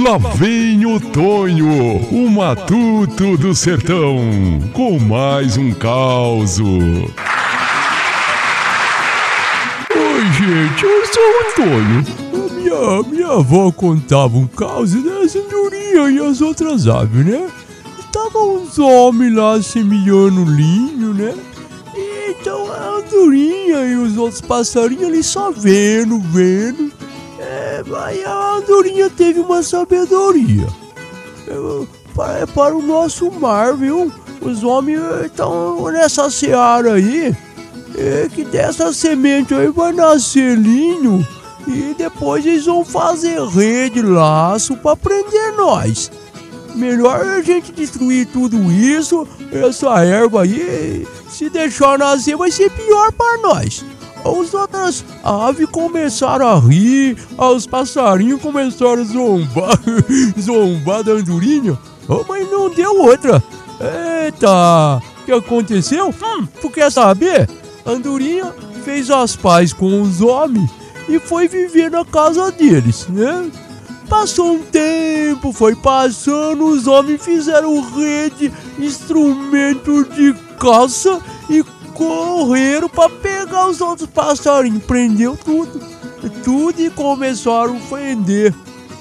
Lá vem o Tonho, o matuto do sertão, com mais um caos. Oi, gente, eu sou o Tonho. Minha, minha avó contava um caos das andorinhas e as outras aves, né? Estavam uns homens lá semeando linho, né? E então a andorinha e os outros passarinhos ali só vendo, vendo. Aí a andorinha teve uma sabedoria. É, para, para o nosso mar, viu? Os homens estão nessa seara aí. Que dessa semente aí vai nascer linho e depois eles vão fazer rede, laço para prender nós. Melhor a gente destruir tudo isso, essa erva aí, se deixar nascer vai ser pior para nós. As outras aves começaram a rir, os passarinhos começaram a zombar, zombar da andorinha, oh, mas não deu outra. Eita, o que aconteceu? Hum, tu quer saber? Andorinha fez as pazes com os homens e foi viver na casa deles, né? Passou um tempo, foi passando, os homens fizeram rede, instrumento de caça correram para pegar os outros passarinhos. Prendeu tudo, tudo e começaram a prender.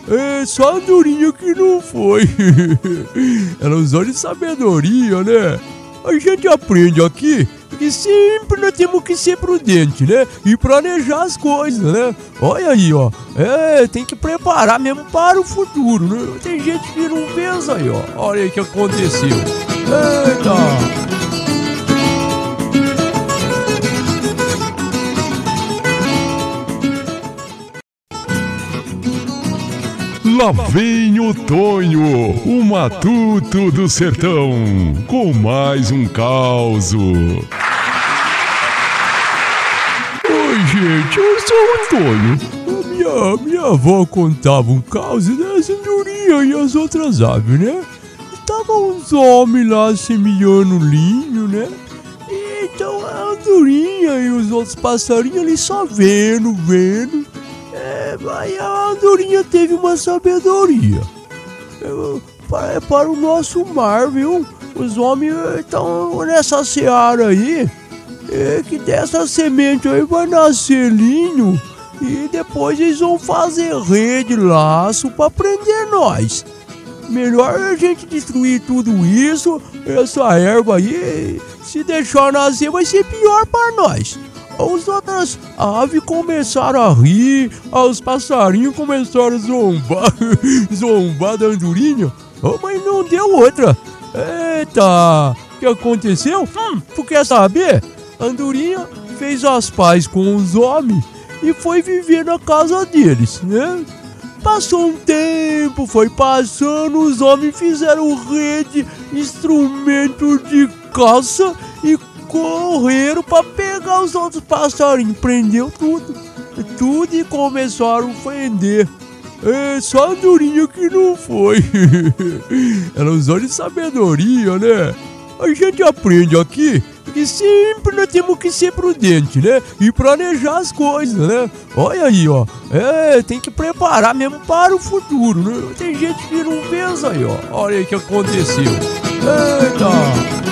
É só a andorinha que não foi. Ela usou de sabedoria, né? A gente aprende aqui que sempre nós temos que ser prudente, né? E planejar as coisas, né? Olha aí, ó. É, tem que preparar mesmo para o futuro, né? Tem gente que não pensa aí, ó. Olha aí o que aconteceu. Eita! Lá vem o Tonho, o matuto do sertão, com mais um caos. Oi, gente, eu sou o Tonho. Minha, minha avó contava um caos das andorinhas e as outras aves, né? Estavam uns homens lá semeando linho, né? Então a andorinha e os outros passarinhos ali só vendo, vendo. É, aí a andorinha teve uma sabedoria. É, para, para o nosso mar, viu? Os homens estão nessa seara aí. É que dessa semente aí vai nascer linho e depois eles vão fazer rede, laço para prender nós. Melhor a gente destruir tudo isso, essa erva aí, se deixar nascer vai ser pior para nós. As outras aves começaram a rir, os passarinhos começaram a zombar, zombar da andorinha, oh, mas não deu outra. Eita, o que aconteceu? Hum, tu quer saber? A andorinha fez as pazes com os homens e foi viver na casa deles, né? Passou um tempo, foi passando, os homens fizeram rede, instrumento de caça e correram para pegar os outros passarinhos. Prendeu tudo, tudo e começaram a prender. É só a andorinha que não foi. Ela usou de sabedoria, né? A gente aprende aqui que sempre nós temos que ser prudente, né? E planejar as coisas, né? Olha aí, ó. É, tem que preparar mesmo para o futuro, né? Tem gente que não pensa aí, ó. Olha aí o que aconteceu. Eita!